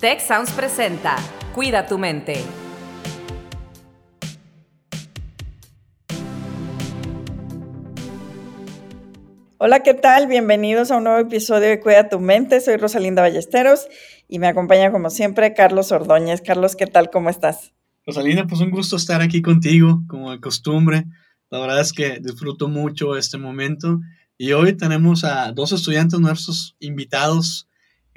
Tech Sounds presenta Cuida tu mente. Hola, ¿qué tal? Bienvenidos a un nuevo episodio de Cuida tu mente. Soy Rosalinda Ballesteros y me acompaña como siempre Carlos Ordóñez. Carlos, ¿qué tal? ¿Cómo estás? Rosalinda, pues un gusto estar aquí contigo, como de costumbre. La verdad es que disfruto mucho este momento y hoy tenemos a dos estudiantes nuestros invitados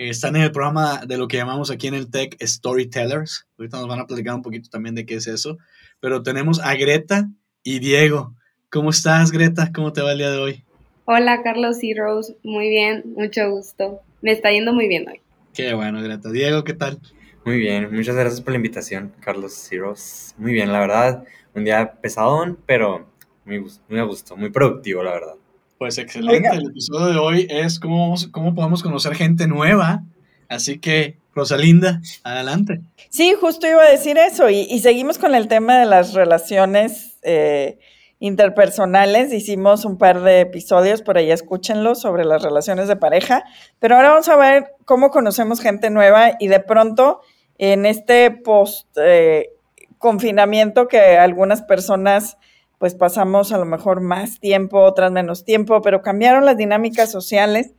están en el programa de lo que llamamos aquí en el Tech Storytellers. Ahorita nos van a platicar un poquito también de qué es eso. Pero tenemos a Greta y Diego. ¿Cómo estás, Greta? ¿Cómo te va el día de hoy? Hola, Carlos y Rose. Muy bien, mucho gusto. Me está yendo muy bien hoy. Qué bueno, Greta. Diego, ¿qué tal? Muy bien, muchas gracias por la invitación, Carlos y Rose. Muy bien, la verdad, un día pesadón, pero muy, muy a gusto, muy productivo, la verdad. Pues excelente. El episodio de hoy es cómo, cómo podemos conocer gente nueva. Así que, Rosalinda, adelante. Sí, justo iba a decir eso. Y, seguimos con el tema de las relaciones eh, interpersonales. Hicimos un par de episodios, por ahí escúchenlo, sobre las relaciones de pareja. Pero ahora vamos a ver cómo conocemos gente nueva y de pronto en este post eh, confinamiento que algunas personas pues pasamos a lo mejor más tiempo, otras menos tiempo, pero cambiaron las dinámicas sociales.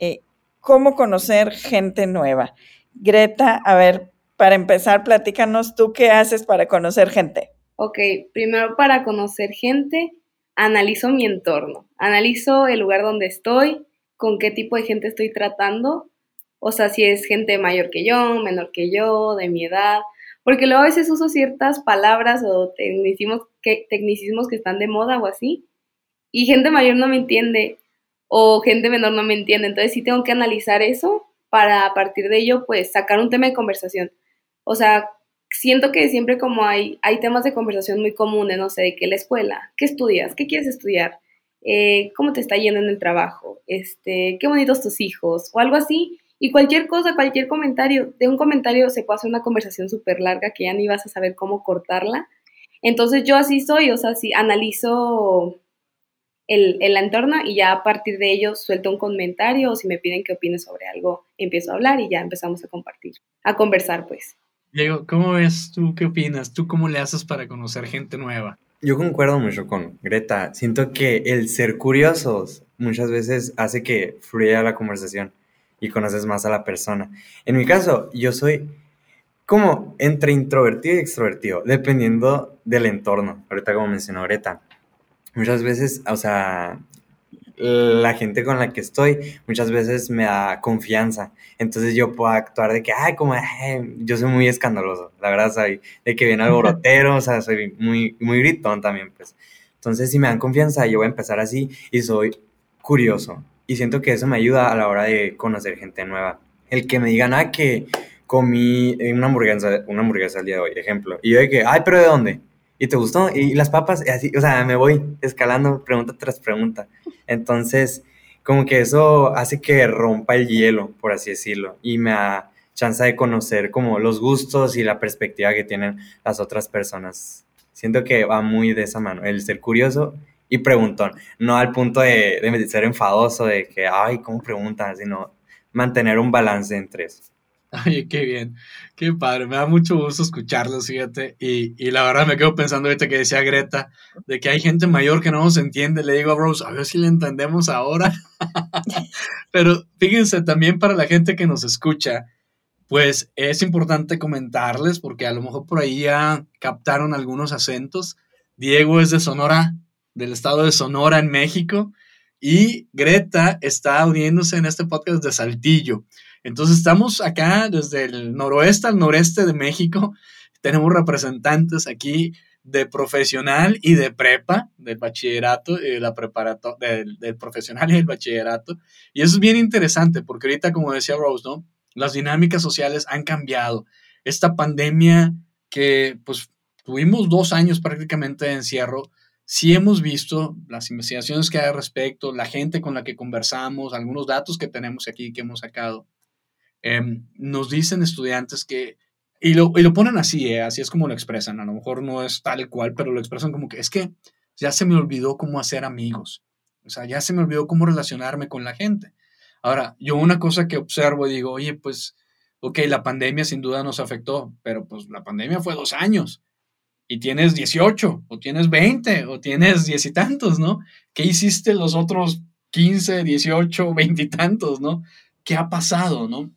Eh, ¿Cómo conocer gente nueva? Greta, a ver, para empezar, platícanos tú qué haces para conocer gente. Ok, primero para conocer gente, analizo mi entorno, analizo el lugar donde estoy, con qué tipo de gente estoy tratando, o sea, si es gente mayor que yo, menor que yo, de mi edad, porque luego a veces uso ciertas palabras o tecnicismos que, tecnicismos que están de moda o así, y gente mayor no me entiende o gente menor no me entiende. Entonces sí tengo que analizar eso para a partir de ello, pues sacar un tema de conversación. O sea, siento que siempre como hay, hay temas de conversación muy comunes, no sé, de qué la escuela, qué estudias, qué quieres estudiar, eh, cómo te está yendo en el trabajo, este, qué bonitos tus hijos, o algo así. Y cualquier cosa, cualquier comentario, de un comentario se puede hacer una conversación súper larga que ya ni vas a saber cómo cortarla. Entonces yo así soy, o sea, sí, analizo el, el, entorno y ya a partir de ello suelto un comentario o si me piden que opine sobre algo, empiezo a hablar y ya empezamos a compartir, a conversar pues. Diego, ¿cómo ves tú? ¿Qué opinas? ¿Tú cómo le haces para conocer gente nueva? Yo concuerdo mucho con Greta. Siento que el ser curiosos muchas veces hace que fluya la conversación y conoces más a la persona. En mi caso, yo soy como entre introvertido y extrovertido, dependiendo del entorno. Ahorita como mencionó Greta, muchas veces, o sea, la gente con la que estoy muchas veces me da confianza. Entonces yo puedo actuar de que, ay, como, yo soy muy escandaloso. La verdad, soy de que viene alborotero, o sea, soy muy, muy gritón también, pues. Entonces, si me dan confianza, yo voy a empezar así y soy curioso y siento que eso me ayuda a la hora de conocer gente nueva. El que me digan, ah, que comí una hamburguesa, una hamburguesa el día de hoy, ejemplo, y yo de que, ay, pero ¿de dónde? ¿Y te gustó? ¿Y las papas? Y así, o sea, me voy escalando pregunta tras pregunta. Entonces, como que eso hace que rompa el hielo, por así decirlo, y me da chance de conocer como los gustos y la perspectiva que tienen las otras personas. Siento que va muy de esa mano, el ser curioso y preguntón. No al punto de, ser enfadoso, de que, ay, ¿cómo preguntas? Sino mantener un balance entre eso. Ay, qué bien, qué padre, me da mucho gusto escucharlos, fíjate, y, y, la verdad me quedo pensando ahorita que decía Greta, de que hay gente mayor que no nos entiende, le digo a Rose, a ver si le entendemos ahora, pero fíjense también para la gente que nos escucha, pues es importante comentarles, porque a lo mejor por ahí ya captaron algunos acentos, Diego es de Sonora, del estado de Sonora en México y Greta está uniéndose en este podcast de Saltillo. Entonces estamos acá desde el noroeste al noreste de México. Tenemos representantes aquí de profesional y de prepa, del bachillerato, eh, la preparato del, del, profesional y del bachillerato. Y eso es bien interesante porque ahorita, como decía Rose, ¿no? Las dinámicas sociales han cambiado. Esta pandemia que pues tuvimos dos años prácticamente de encierro, sí hemos visto las investigaciones que hay al respecto, la gente con la que conversamos, algunos datos que tenemos aquí que hemos sacado, em, nos dicen estudiantes que, y lo, y lo ponen así, eh, así es como lo expresan, a lo mejor no es tal cual, pero lo expresan como que es que ya se me olvidó cómo hacer amigos, o sea, ya se me olvidó cómo relacionarme con la gente. Ahora, yo una cosa que observo y digo, oye, pues ok, la pandemia sin duda nos afectó, pero pues la pandemia fue dos años y tienes 18 o tienes 20 o tienes diez y tantos, ¿no? ¿Qué hiciste los otros 15, 18, 20 y tantos, ¿no? ¿Qué ha pasado, ¿no?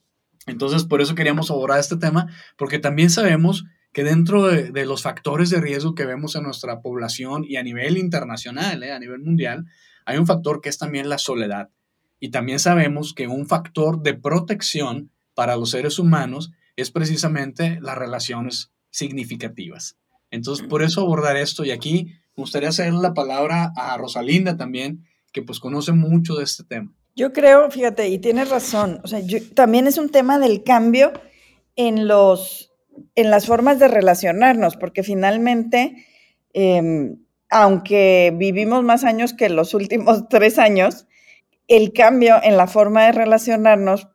Entonces, por eso queríamos abordar este tema, porque también sabemos que dentro de, los factores de riesgo que vemos en nuestra población y a nivel internacional, ¿eh? a nivel mundial, hay un factor que es también la soledad. Y también sabemos que un factor de protección para los seres humanos es precisamente las relaciones significativas. Entonces, por eso abordar esto y aquí me gustaría hacer la palabra a Rosalinda también, que pues conoce mucho de este tema. Yo creo, fíjate, y tienes razón, o sea, también es un tema del cambio en, los, en las formas de relacionarnos, porque finalmente, em, aunque vivimos más años que los últimos tres años, el cambio en la forma de relacionarnos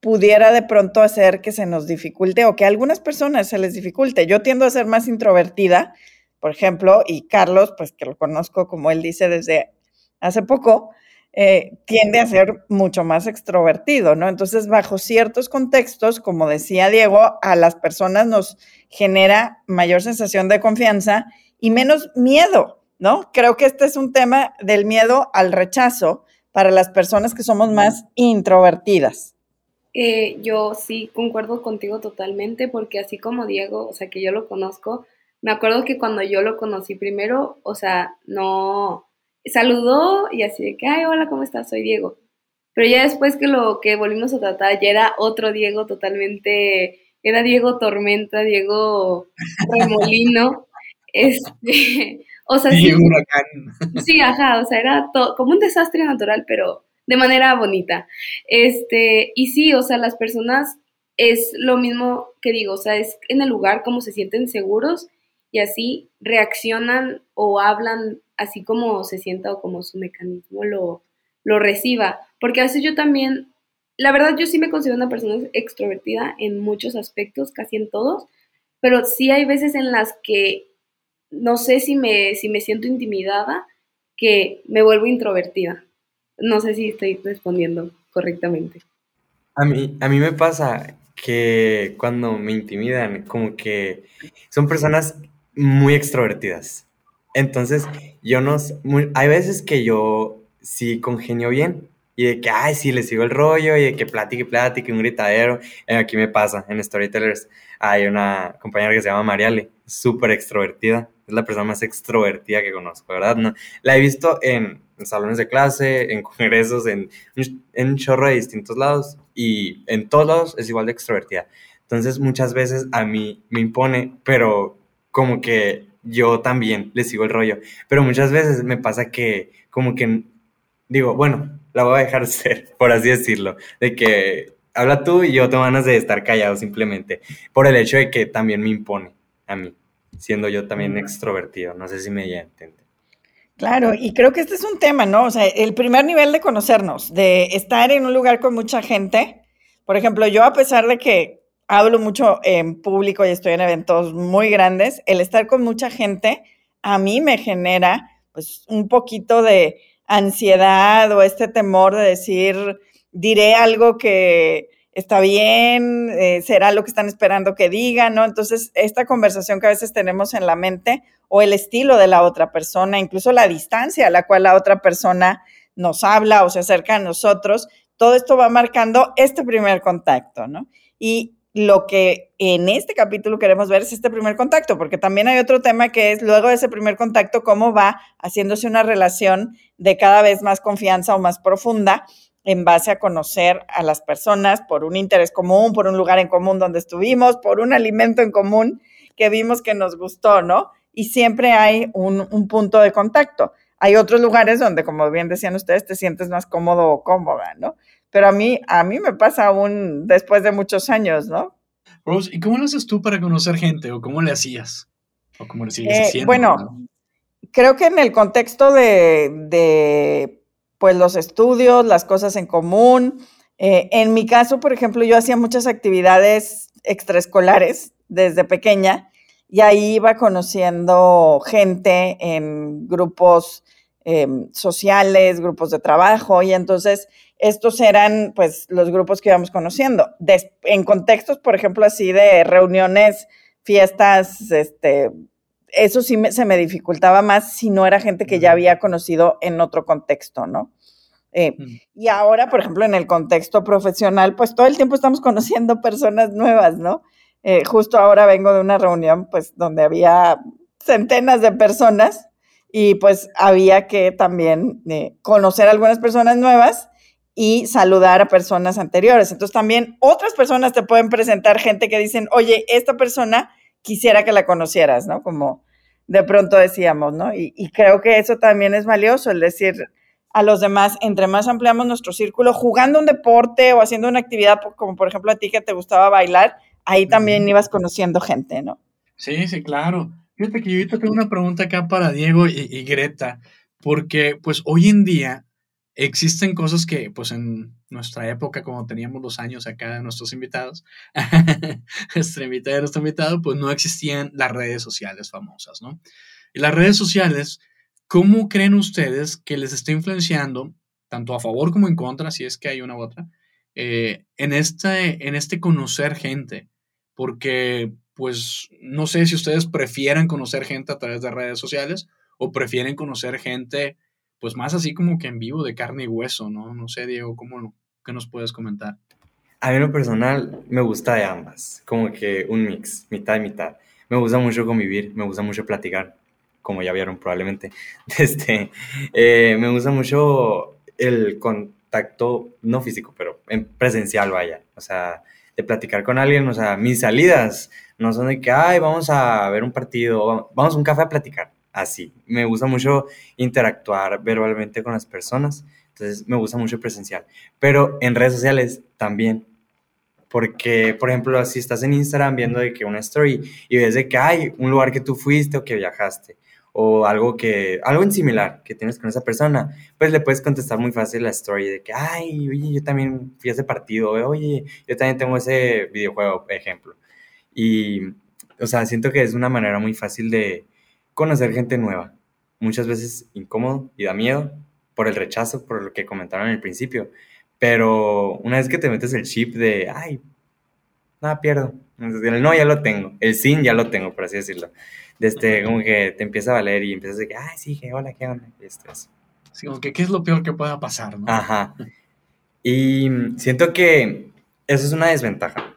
pudiera de pronto hacer que se nos dificulte o que a algunas personas se les dificulte. Yo tiendo a ser más introvertida, por ejemplo, y Carlos, pues que lo conozco como él dice desde hace poco, eh, tiende a ser mucho más extrovertido, ¿no? Entonces, bajo ciertos contextos, como decía Diego, a las personas nos genera mayor sensación de confianza y menos miedo, ¿no? Creo que este es un tema del miedo al rechazo para las personas que somos más introvertidas. Eh, yo sí concuerdo contigo totalmente, porque así como Diego, o sea, que yo lo conozco, me acuerdo que cuando yo lo conocí primero, o sea, no, saludó y así de que, ay, hola, ¿cómo estás? Soy Diego. Pero ya después que lo que volvimos a tratar, ya era otro Diego totalmente, era Diego Tormenta, Diego Remolino, este, o sea, sí, sí, ajá, o sea, era como un desastre natural, pero de manera bonita. Este, y sí, o sea, las personas es lo mismo que digo, o sea, es en el lugar como se sienten seguros y así reaccionan o hablan así como se sienta o como su mecanismo lo, lo reciba. Porque a veces yo también, la verdad yo sí me considero una persona extrovertida en muchos aspectos, casi en todos, pero sí hay veces en las que no sé si me, si me siento intimidada, que me vuelvo introvertida. No sé si estoy respondiendo correctamente. A mí, a mí me pasa que cuando me intimidan, como que son personas muy extrovertidas. Entonces, yo no, hay veces que yo sí congenio bien y de que, ay, sí, le sigo el rollo y de que platique, platique, un gritadero. Eh, aquí me pasa, en Storytellers hay una compañera que se llama Mariale, súper extrovertida, es la persona más extrovertida que conozco, ¿verdad? No, la he visto en, salones de clase, en congresos, en, en un chorro de distintos lados y en todos lados es igual de extrovertida. Entonces, muchas veces a mí me impone, pero como que yo también le sigo el rollo. Pero muchas veces me pasa que como que digo, bueno, la voy a dejar ser, por así decirlo, de que habla tú y yo tengo ganas de estar callado simplemente, por el hecho de que también me impone a mí, siendo yo también extrovertido. No sé si me ya entiende. Claro, y creo que este es un tema, ¿no? O sea, el primer nivel de conocernos, de estar en un lugar con mucha gente. Por ejemplo, yo a pesar de que hablo mucho en público y estoy en eventos muy grandes, el estar con mucha gente a mí me genera pues un poquito de ansiedad o este temor de decir, diré algo que está bien, eh, será lo que están esperando que diga, ¿no? Entonces, esta conversación que a veces tenemos en la mente o el estilo de la otra persona, incluso la distancia a la cual la otra persona nos habla o se acerca a nosotros, todo esto va marcando este primer contacto, ¿no? Y lo que en este capítulo queremos ver es este primer contacto, porque también hay otro tema que es luego de ese primer contacto, cómo va haciéndose una relación de cada vez más confianza o más profunda en base a conocer a las personas por un interés común, por un lugar en común donde estuvimos, por un alimento en común que vimos que nos gustó, ¿no? Y siempre hay un, un punto de contacto. Hay otros lugares donde, como bien decían ustedes, te sientes más cómodo o cómoda, ¿no? Pero a mí, a mí me pasa aún después de muchos años, ¿no? Rose, ¿y cómo lo haces tú para conocer gente o cómo le hacías? ¿O cómo le sigues eh, haciendo? Bueno, creo que en el contexto de, de, pues, los estudios, las cosas en común, eh, en mi caso, por ejemplo, yo hacía muchas actividades extraescolares desde pequeña y ahí iba conociendo gente en grupos Em, sociales, grupos de trabajo, y entonces estos eran pues los grupos que íbamos conociendo. en contextos, por ejemplo, así de reuniones, fiestas, este, eso sí se me dificultaba más si no era gente que ya había conocido en otro contexto, ¿no? Eh, y ahora, por ejemplo, en el contexto profesional, pues todo el tiempo estamos conociendo personas nuevas, ¿no? Eh, justo ahora vengo de una reunión, pues, donde había centenas de personas y pues había que también eh, conocer algunas personas nuevas y saludar a personas anteriores. Entonces también otras personas te pueden presentar gente que dicen, oye, esta persona quisiera que la conocieras, ¿no? Como de pronto decíamos, ¿no? Y, y creo que eso también es valioso, el decir, a los demás, entre más ampliamos nuestro círculo, jugando un deporte o haciendo una actividad, como por ejemplo a ti que te gustaba bailar, ahí también ibas conociendo gente, ¿no? Sí, sí, claro. Fíjate que yo ahorita tengo una pregunta acá para Diego y, Greta, porque pues hoy en día existen cosas que pues en nuestra época, como teníamos los años acá de nuestros invitados, nuestra invitada nuestro invitado, pues no existían las redes sociales famosas, ¿no? Y las redes sociales ¿Cómo creen ustedes que les está influenciando, tanto a favor como en contra, si es que hay una u otra, eh, en, este, en este conocer gente? Porque, pues, no sé si ustedes prefieren conocer gente a través de redes sociales o prefieren conocer gente, pues, más así como que en vivo, de carne y hueso, ¿no? No sé, Diego, ¿cómo, ¿qué nos puedes comentar? A mí lo personal me gusta de ambas, como que un mix, mitad y mitad. Me gusta mucho convivir, me gusta mucho platicar como ya vieron probablemente. Este, eh, me gusta mucho el contacto, no físico, pero en presencial, vaya. O sea, de platicar con alguien, o sea, mis salidas no son de que, ay, vamos a ver un partido, vamos a un café a platicar. Así, me gusta mucho interactuar verbalmente con las personas, entonces me gusta mucho presencial. Pero en redes sociales también, porque, por ejemplo, si estás en Instagram viendo de que una story y ves de que hay un lugar que tú fuiste o que viajaste, o algo que, algo en similar que tienes con esa persona, pues le puedes contestar muy fácil la story de que, ay, oye, yo también fui a ese partido, oye, yo también tengo ese videojuego, ejemplo. Y, o sea, siento que es una manera muy fácil de conocer gente nueva. Muchas veces incómodo y da miedo por el rechazo, por lo que comentaron al principio. Pero una vez que te metes el chip de, ay, nada, pierdo. El no ya lo tengo, el sin ya lo tengo, por así decirlo este, como que te empieza a valer y empiezas a decir, ay, sí, que hola, ¿qué onda? Y esto es. Sí, como que qué es lo peor que pueda pasar, ¿no? Ajá. Y siento que eso es una desventaja.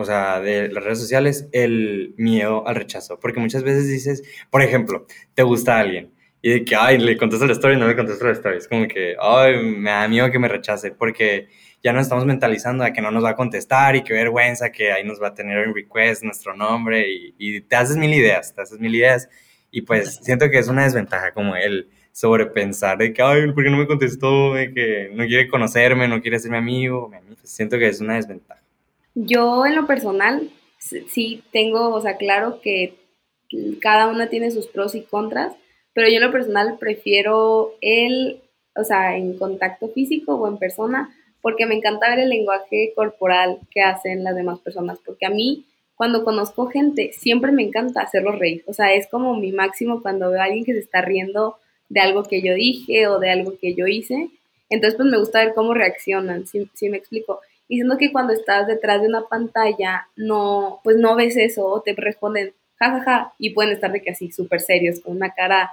O sea, de las redes sociales, el miedo al rechazo. Porque muchas veces dices, por ejemplo, te gusta alguien y de que, ay, le contesto la historia y no le contesto la historia. Es como que, ay, me da miedo que me rechace. Porque ya nos estamos mentalizando a que no nos va a contestar y qué vergüenza que ahí nos va a tener en request nuestro nombre y, te haces mil ideas, te haces mil ideas y pues siento que es una desventaja como el sobrepensar de que, ay, ¿por qué no me contestó? De que no quiere conocerme, no quiere ser mi amigo. Pues, siento que es una desventaja. Yo en lo personal sí tengo, o sea, claro que cada una tiene sus pros y contras, pero yo en lo personal prefiero el, o sea, en contacto físico o en persona, porque me encanta ver el lenguaje corporal que hacen las demás personas, porque a mí cuando conozco gente siempre me encanta hacerlos reír, o sea, es como mi máximo cuando veo a alguien que se está riendo de algo que yo dije o de algo que yo hice, entonces pues me gusta ver cómo reaccionan, si, me explico. Y siendo que cuando estás detrás de una pantalla no, pues no ves eso, o te responden jajaja ja, ja, y pueden estar de que así súper serios, con una cara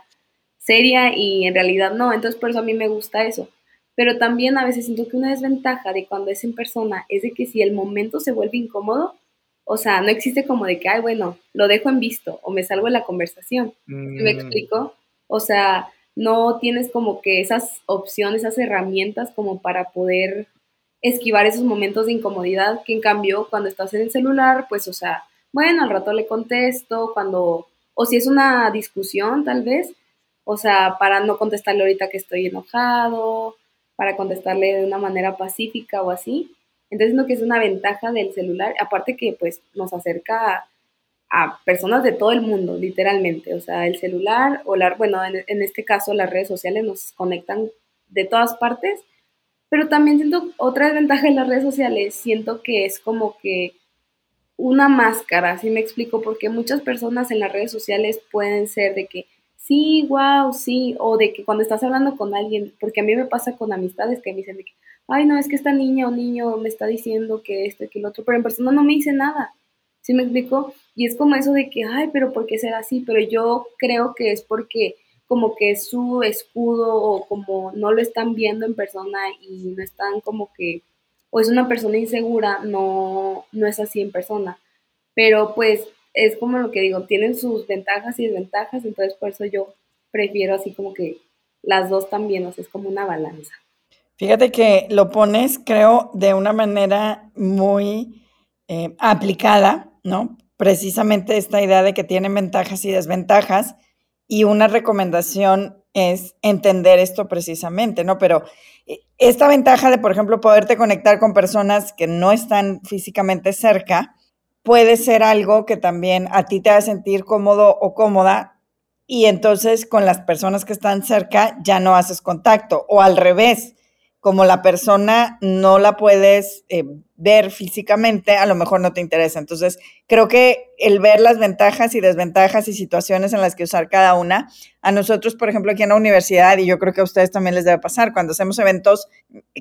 seria y en realidad no, entonces por eso a mí me gusta eso pero también a veces siento que una desventaja de cuando es en persona es de que si el momento se vuelve incómodo, o sea, no existe como de que, ay, bueno, lo dejo en visto o me salgo de la conversación. ¿Me mm. explico? O sea, no tienes como que esas opciones, esas herramientas como para poder esquivar esos momentos de incomodidad que en cambio cuando estás en el celular, pues, o sea, bueno, al rato le contesto, cuando, o si es una discusión tal vez, o sea, para no contestarle ahorita que estoy enojado, para contestarle de una manera pacífica o así. Entonces, lo que es una ventaja del celular, aparte que pues nos acerca a, personas de todo el mundo, literalmente. O sea, el celular o la, bueno, en, en, este caso las redes sociales nos conectan de todas partes, pero también siento otra desventaja de las redes sociales, siento que es como que una máscara, así me explico, porque muchas personas en las redes sociales pueden ser de que sí, wow, sí, o de que cuando estás hablando con alguien, porque a mí me pasa con amistades que me dicen de que, ay, no, es que esta niña o niño me está diciendo que esto y que lo otro, pero en persona no me dice nada. ¿Sí me explico? Y es como eso de que, ay, pero ¿por qué será así? Pero yo creo que es porque como que su escudo o como no lo están viendo en persona y no están como que, o es una persona insegura, no, no es así en persona. Pero pues es como lo que digo, tienen sus ventajas y desventajas, entonces por eso yo prefiero así como que las dos también, o sea, es como una balanza. Fíjate que lo pones, creo, de una manera muy eh, aplicada, ¿no? Precisamente esta idea de que tienen ventajas y desventajas y una recomendación es entender esto precisamente, ¿no? Pero eh, esta ventaja de, por ejemplo, poderte conectar con personas que no están físicamente cerca, puede ser algo que también a ti te a sentir cómodo o cómoda y entonces con las personas que están cerca ya no haces contacto o al revés, como la persona no la puedes eh, ver físicamente, a lo mejor no te interesa. Entonces, creo que el ver las ventajas y desventajas y situaciones en las que usar cada una, a nosotros, por ejemplo, aquí en la universidad, y yo creo que a ustedes también les debe pasar, cuando hacemos eventos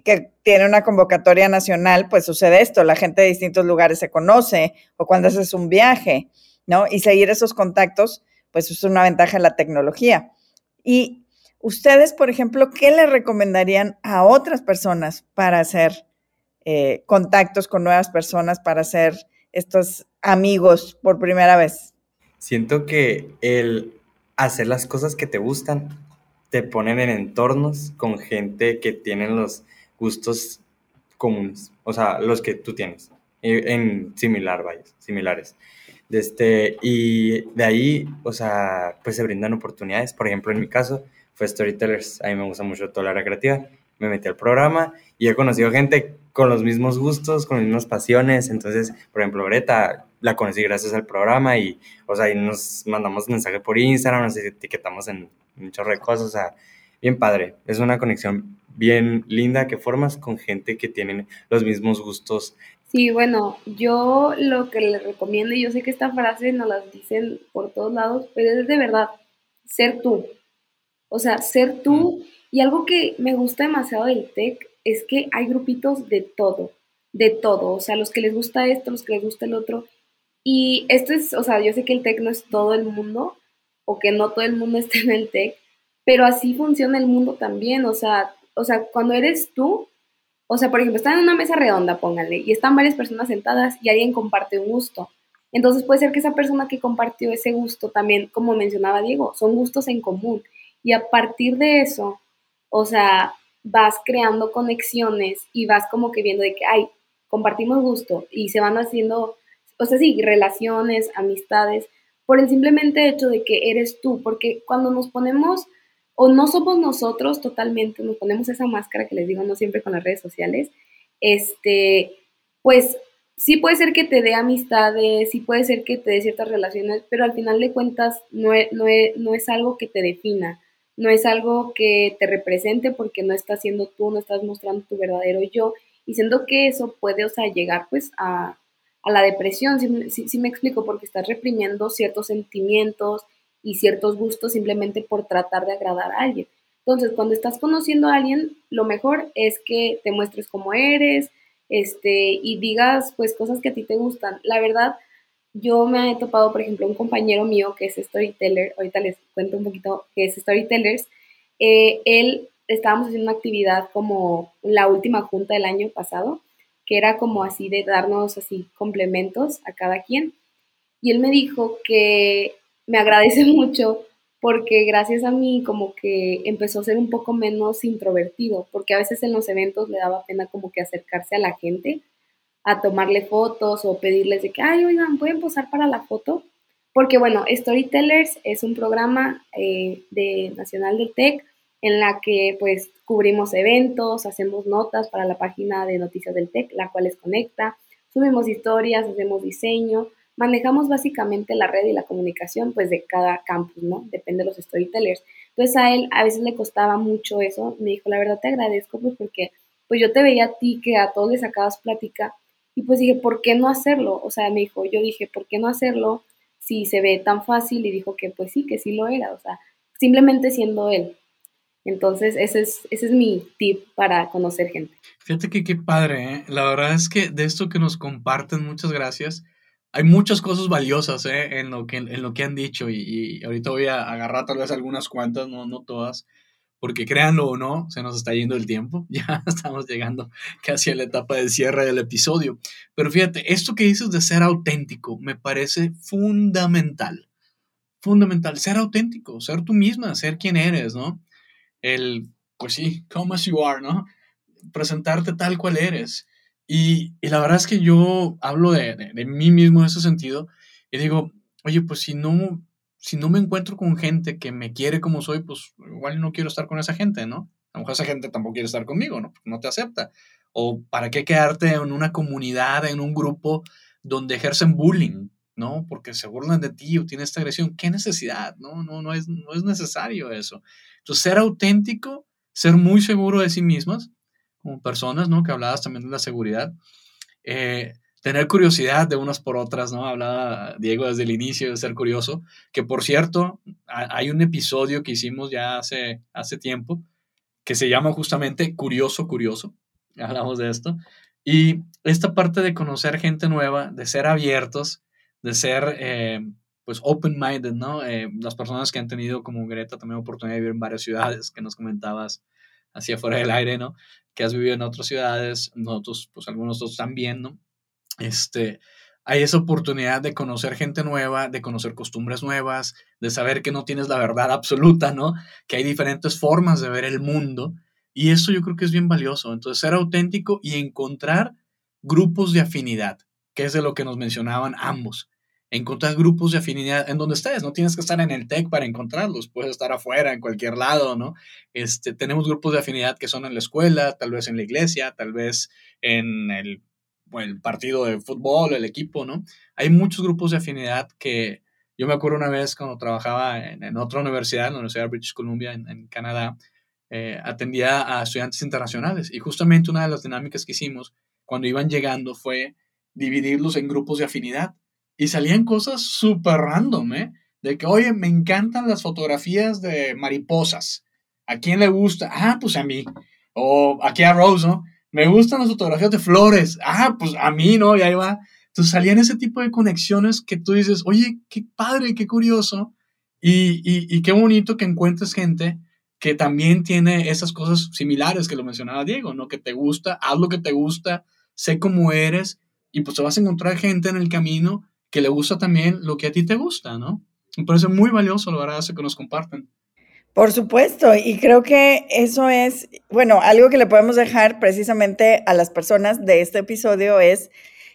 que tienen una convocatoria nacional, pues sucede esto, la gente de distintos lugares se conoce, o cuando haces un viaje, ¿no? Y seguir esos contactos, pues es una ventaja en la tecnología. Y Ustedes, por ejemplo, ¿qué le recomendarían a otras personas para hacer eh, contactos con nuevas personas, para hacer estos amigos por primera vez? Siento que el hacer las cosas que te gustan te ponen en entornos con gente que tienen los gustos comunes, o sea, los que tú tienes, en similar, vaya, similares. Este, y de ahí, o sea, pues se brindan oportunidades. Por ejemplo, en mi caso, fue Storytellers. A mí me gusta mucho toda la área creativa. Me metí al programa y he conocido gente con los mismos gustos, con las mismas pasiones. Entonces, por ejemplo, Greta la conocí gracias al programa y, o sea, y nos mandamos mensaje por Instagram, nos etiquetamos en de cosas. O sea, bien padre. Es una conexión bien linda que formas con gente que tienen los mismos gustos. Sí, bueno, yo lo que les recomiendo, y yo sé que esta frase nos la dicen por todos lados, pero es de verdad, ser tú. O sea, ser tú. Y algo que me gusta demasiado del TEC es que hay grupitos de todo, de todo. O sea, los que les gusta esto, los que les gusta el otro. Y esto es, o sea, yo sé que el TEC no es todo el mundo, o que no todo el mundo está en el TEC, pero así funciona el mundo también. O sea, o sea, cuando eres tú, o sea, por ejemplo, están en una mesa redonda, pónganle, y están varias personas sentadas y alguien comparte un gusto. Entonces puede ser que esa persona que compartió ese gusto también, como mencionaba Diego, son gustos en común. Y a partir de eso, o sea, vas creando conexiones y vas como que viendo de que, ay, compartimos gusto y se van haciendo, o sea, sí, relaciones, amistades, por el simplemente hecho de que eres tú, porque cuando nos ponemos, o no somos nosotros totalmente, nos ponemos esa máscara que les digo, no siempre con las redes sociales, este, pues sí puede ser que te dé amistades, sí puede ser que te dé ciertas relaciones, pero al final de cuentas no no no es algo que te defina no es algo que te represente porque no estás siendo tú, no estás mostrando tu verdadero yo. Y siento que eso puede, o sea, llegar pues a, la depresión, si, me explico, porque estás reprimiendo ciertos sentimientos y ciertos gustos simplemente por tratar de agradar a alguien. Entonces, cuando estás conociendo a alguien, lo mejor es que te muestres como eres, este, y digas pues cosas que a ti te gustan. La verdad, yo me he topado, por ejemplo, un compañero mío que es storyteller, ahorita les cuento un poquito que es storytellers, eh, él, estábamos haciendo una actividad como la última junta del año pasado, que era como así de darnos así complementos a cada quien, y él me dijo que me agradece mucho porque gracias a mí como que empezó a ser un poco menos introvertido, porque a veces en los eventos le daba pena como que acercarse a la gente, a tomarle fotos o pedirles de que, ay, oigan, ¿pueden posar para la foto? Porque bueno, Storytellers es un programa eh, de Nacional del TEC en la que pues cubrimos eventos, hacemos notas para la página de noticias del TEC, la cual les conecta, subimos historias, hacemos diseño, manejamos básicamente la red y la comunicación pues de cada campus, ¿no? Depende de los storytellers. Entonces a él a veces le costaba mucho eso, me dijo, la verdad te agradezco pues porque pues yo te veía a ti que a todos les sacabas plática y pues dije, ¿por qué no hacerlo? O sea, me dijo, yo dije, ¿por qué no hacerlo si se ve tan fácil? Y dijo que pues sí, que sí lo era. O sea, simplemente siendo él. Entonces, ese es, ese es mi tip para conocer gente. Fíjate que qué padre, ¿eh? La verdad es que de esto que nos comparten, muchas gracias. Hay muchas cosas valiosas ¿eh? en, lo que, en lo que han dicho y, ahorita voy a agarrar tal vez algunas cuantas, no, no todas, porque créanlo o no, se nos está yendo el tiempo. Ya estamos llegando casi a la etapa de cierre del episodio. Pero fíjate, esto que dices de ser auténtico me parece fundamental. Fundamental, ser auténtico, ser tú misma, ser quien eres, ¿no? el, pues sí, come as you are, ¿no? Presentarte tal cual eres. Y, y la verdad es que yo hablo de, de, mí mismo en ese sentido y digo, oye, pues si no, si no me encuentro con gente que me quiere como soy, pues igual no quiero estar con esa gente, ¿no? A lo mejor esa gente tampoco quiere estar conmigo, ¿no? No te acepta. O para qué quedarte en una comunidad, en un grupo donde ejercen bullying, ¿no? Porque se burlan de ti o tienes esta agresión. ¿Qué necesidad? No, no, no es, no es necesario eso. Entonces, ser auténtico, ser muy seguro de sí mismas, como personas, ¿no? Que hablabas también de la seguridad. Eh, tener curiosidad de unas por otras, ¿no? Hablaba Diego desde el inicio de ser curioso, que por cierto, hay un episodio que hicimos ya hace, hace tiempo que se llama justamente Curioso, Curioso. Hablamos de esto. Y esta parte de conocer gente nueva, de ser abiertos, de ser eh, pues open-minded, ¿no? Eh, las personas que han tenido como Greta también oportunidad de vivir en varias ciudades, que nos comentabas hacia afuera del aire, ¿no? Que has vivido en otras ciudades, nosotros, pues algunos otros también, ¿no? Este, hay esa oportunidad de conocer gente nueva, de conocer costumbres nuevas, de saber que no tienes la verdad absoluta, ¿no? Que hay diferentes formas de ver el mundo y eso yo creo que es bien valioso. Entonces, ser auténtico y encontrar grupos de afinidad, que es de lo que nos mencionaban ambos encontrar grupos de afinidad en donde estés. No tienes que estar en el TEC para encontrarlos, puedes estar afuera, en cualquier lado, ¿no? Este, tenemos grupos de afinidad que son en la escuela, tal vez en la iglesia, tal vez en el, el partido de fútbol, el equipo, ¿no? Hay muchos grupos de afinidad que yo me acuerdo una vez cuando trabajaba en, otra universidad, en la Universidad de British Columbia, en, Canadá, eh, atendía a estudiantes internacionales y justamente una de las dinámicas que hicimos cuando iban llegando fue dividirlos en grupos de afinidad y salían cosas súper random, ¿eh? De que, oye, me encantan las fotografías de mariposas. ¿A quién le gusta? Ah, pues a mí. O aquí a Rose, ¿no? Me gustan las fotografías de flores. Ah, pues a mí, ¿no? Y ahí va. Entonces salían ese tipo de conexiones que tú dices, oye, qué padre, qué curioso. Y, y, y qué bonito que encuentres gente que también tiene esas cosas similares que lo mencionaba Diego, ¿no? Que te gusta, haz lo que te gusta, sé cómo eres y pues te vas a encontrar gente en el camino que le gusta también lo que a ti te gusta, ¿no? Me parece muy valioso, eso que nos comparten. Por supuesto, y creo que eso es, bueno, algo que le podemos dejar precisamente a las personas de este episodio es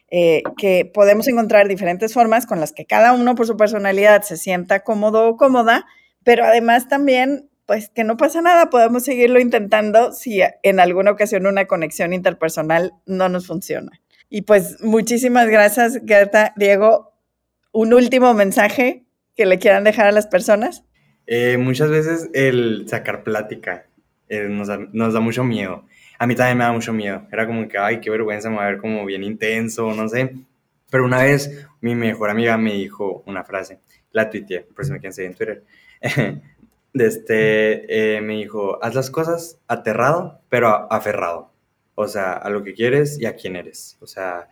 eh, que podemos encontrar diferentes formas con las que cada uno por su personalidad se sienta cómodo o cómoda, pero además también, pues que no pasa nada, podemos seguirlo intentando si en alguna ocasión una conexión interpersonal no nos funciona. Y pues muchísimas gracias, Gerta. Diego, un último mensaje que le quieran dejar a las personas. Eh, muchas veces el sacar plática eh, nos, da, mucho miedo. A mí también me da mucho miedo. Era como que, ay, qué vergüenza, me va a ver como bien intenso, no sé. Pero una vez mi mejor amiga me dijo una frase, la tuiteé, por si me quieren seguir en Twitter. de este, eh, me dijo, haz las cosas aterrado, pero aferrado o sea, a lo que quieres y a quién eres. O sea,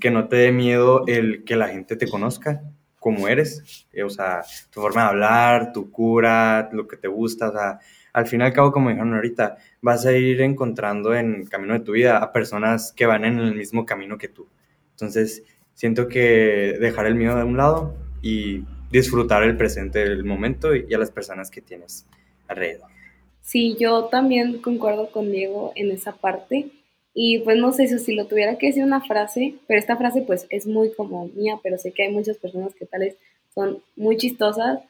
que no te dé miedo el que la gente te conozca como eres, eh, o sea, tu forma de hablar, tu cura, lo que te gusta, o sea, al fin y al cabo, como dijeron ahorita, vas a ir encontrando en el camino de tu vida a personas que van en el mismo camino que tú. Entonces, siento que dejar el miedo de un lado y disfrutar el presente del momento y a las personas que tienes alrededor. Sí, yo también concuerdo con Diego en esa parte. Y pues no sé si lo tuviera que decir una frase, pero esta frase pues es muy como mía, pero sé que hay muchas personas que tales son muy chistosas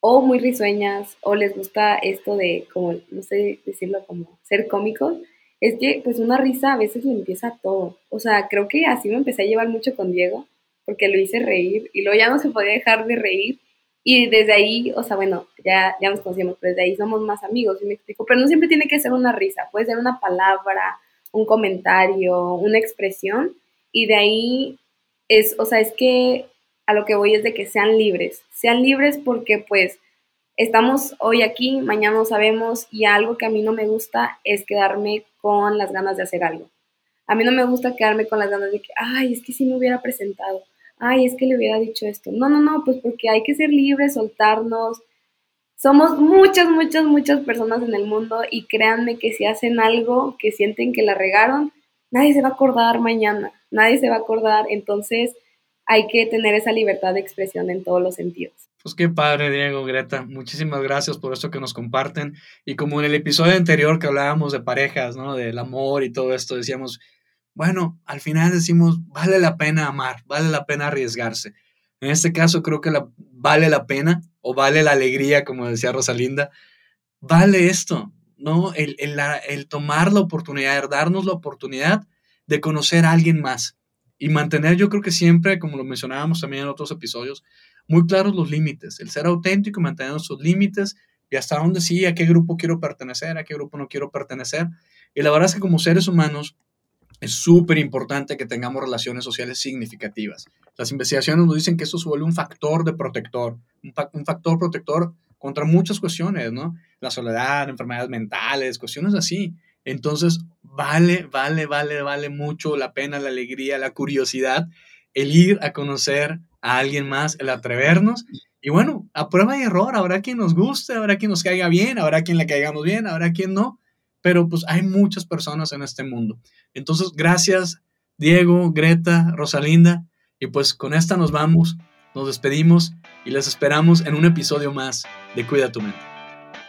o muy risueñas o les gusta esto de como, no sé decirlo como ser cómicos. Es que pues una risa a veces le empieza todo. O sea, creo que así me empecé a llevar mucho con Diego porque lo hice reír y luego ya no se podía dejar de reír y desde ahí, o sea, bueno, ya, ya nos conocíamos, pero desde ahí somos más amigos, y me explico. Pero no siempre tiene que ser una risa, puede ser una palabra, un comentario, una expresión, y de ahí es, o sea, es que a lo que voy es de que sean libres, sean libres porque pues estamos hoy aquí, mañana no sabemos y algo que a mí no me gusta es quedarme con las ganas de hacer algo. A mí no me gusta quedarme con las ganas de que, ay, es que si me hubiera presentado, ay, es que le hubiera dicho esto. No, no, no, pues porque hay que ser libres, soltarnos. Somos muchas, muchas, muchas personas en el mundo y créanme que si hacen algo que sienten que la regaron, nadie se va a acordar mañana, nadie se va a acordar. Entonces hay que tener esa libertad de expresión en todos los sentidos. Pues qué padre, Diego, Greta. Muchísimas gracias por esto que nos comparten. Y como en el episodio anterior que hablábamos de parejas, ¿no? Del amor y todo esto, decíamos, bueno, al final decimos, vale la pena amar, vale la pena arriesgarse. En este caso creo que la, vale la pena o vale la alegría, como decía Rosalinda, vale esto, ¿no? El, el, el tomar la oportunidad, darnos la oportunidad de conocer a alguien más y mantener, yo creo que siempre, como lo mencionábamos también en otros episodios, muy claros los límites, el ser auténtico mantener sus límites y hasta dónde sí, a qué grupo quiero pertenecer, a qué grupo no quiero pertenecer. Y la verdad es que como seres humanos, es súper importante que tengamos relaciones sociales significativas. Las investigaciones nos dicen que eso se vuelve un factor de protector, un, factor protector contra muchas cuestiones, ¿no? La soledad, enfermedades mentales, cuestiones así. Entonces, vale, vale, vale, vale mucho la pena, la alegría, la curiosidad, el ir a conocer a alguien más, el atrevernos. Y bueno, a prueba y error, habrá quien nos guste, habrá quien nos caiga bien, habrá quien le caigamos bien, habrá quien no pero pues hay muchas personas en este mundo. Entonces, gracias Diego, Greta, Rosalinda, y pues con esta nos vamos, nos despedimos y les esperamos en un episodio más de Cuida tu mente.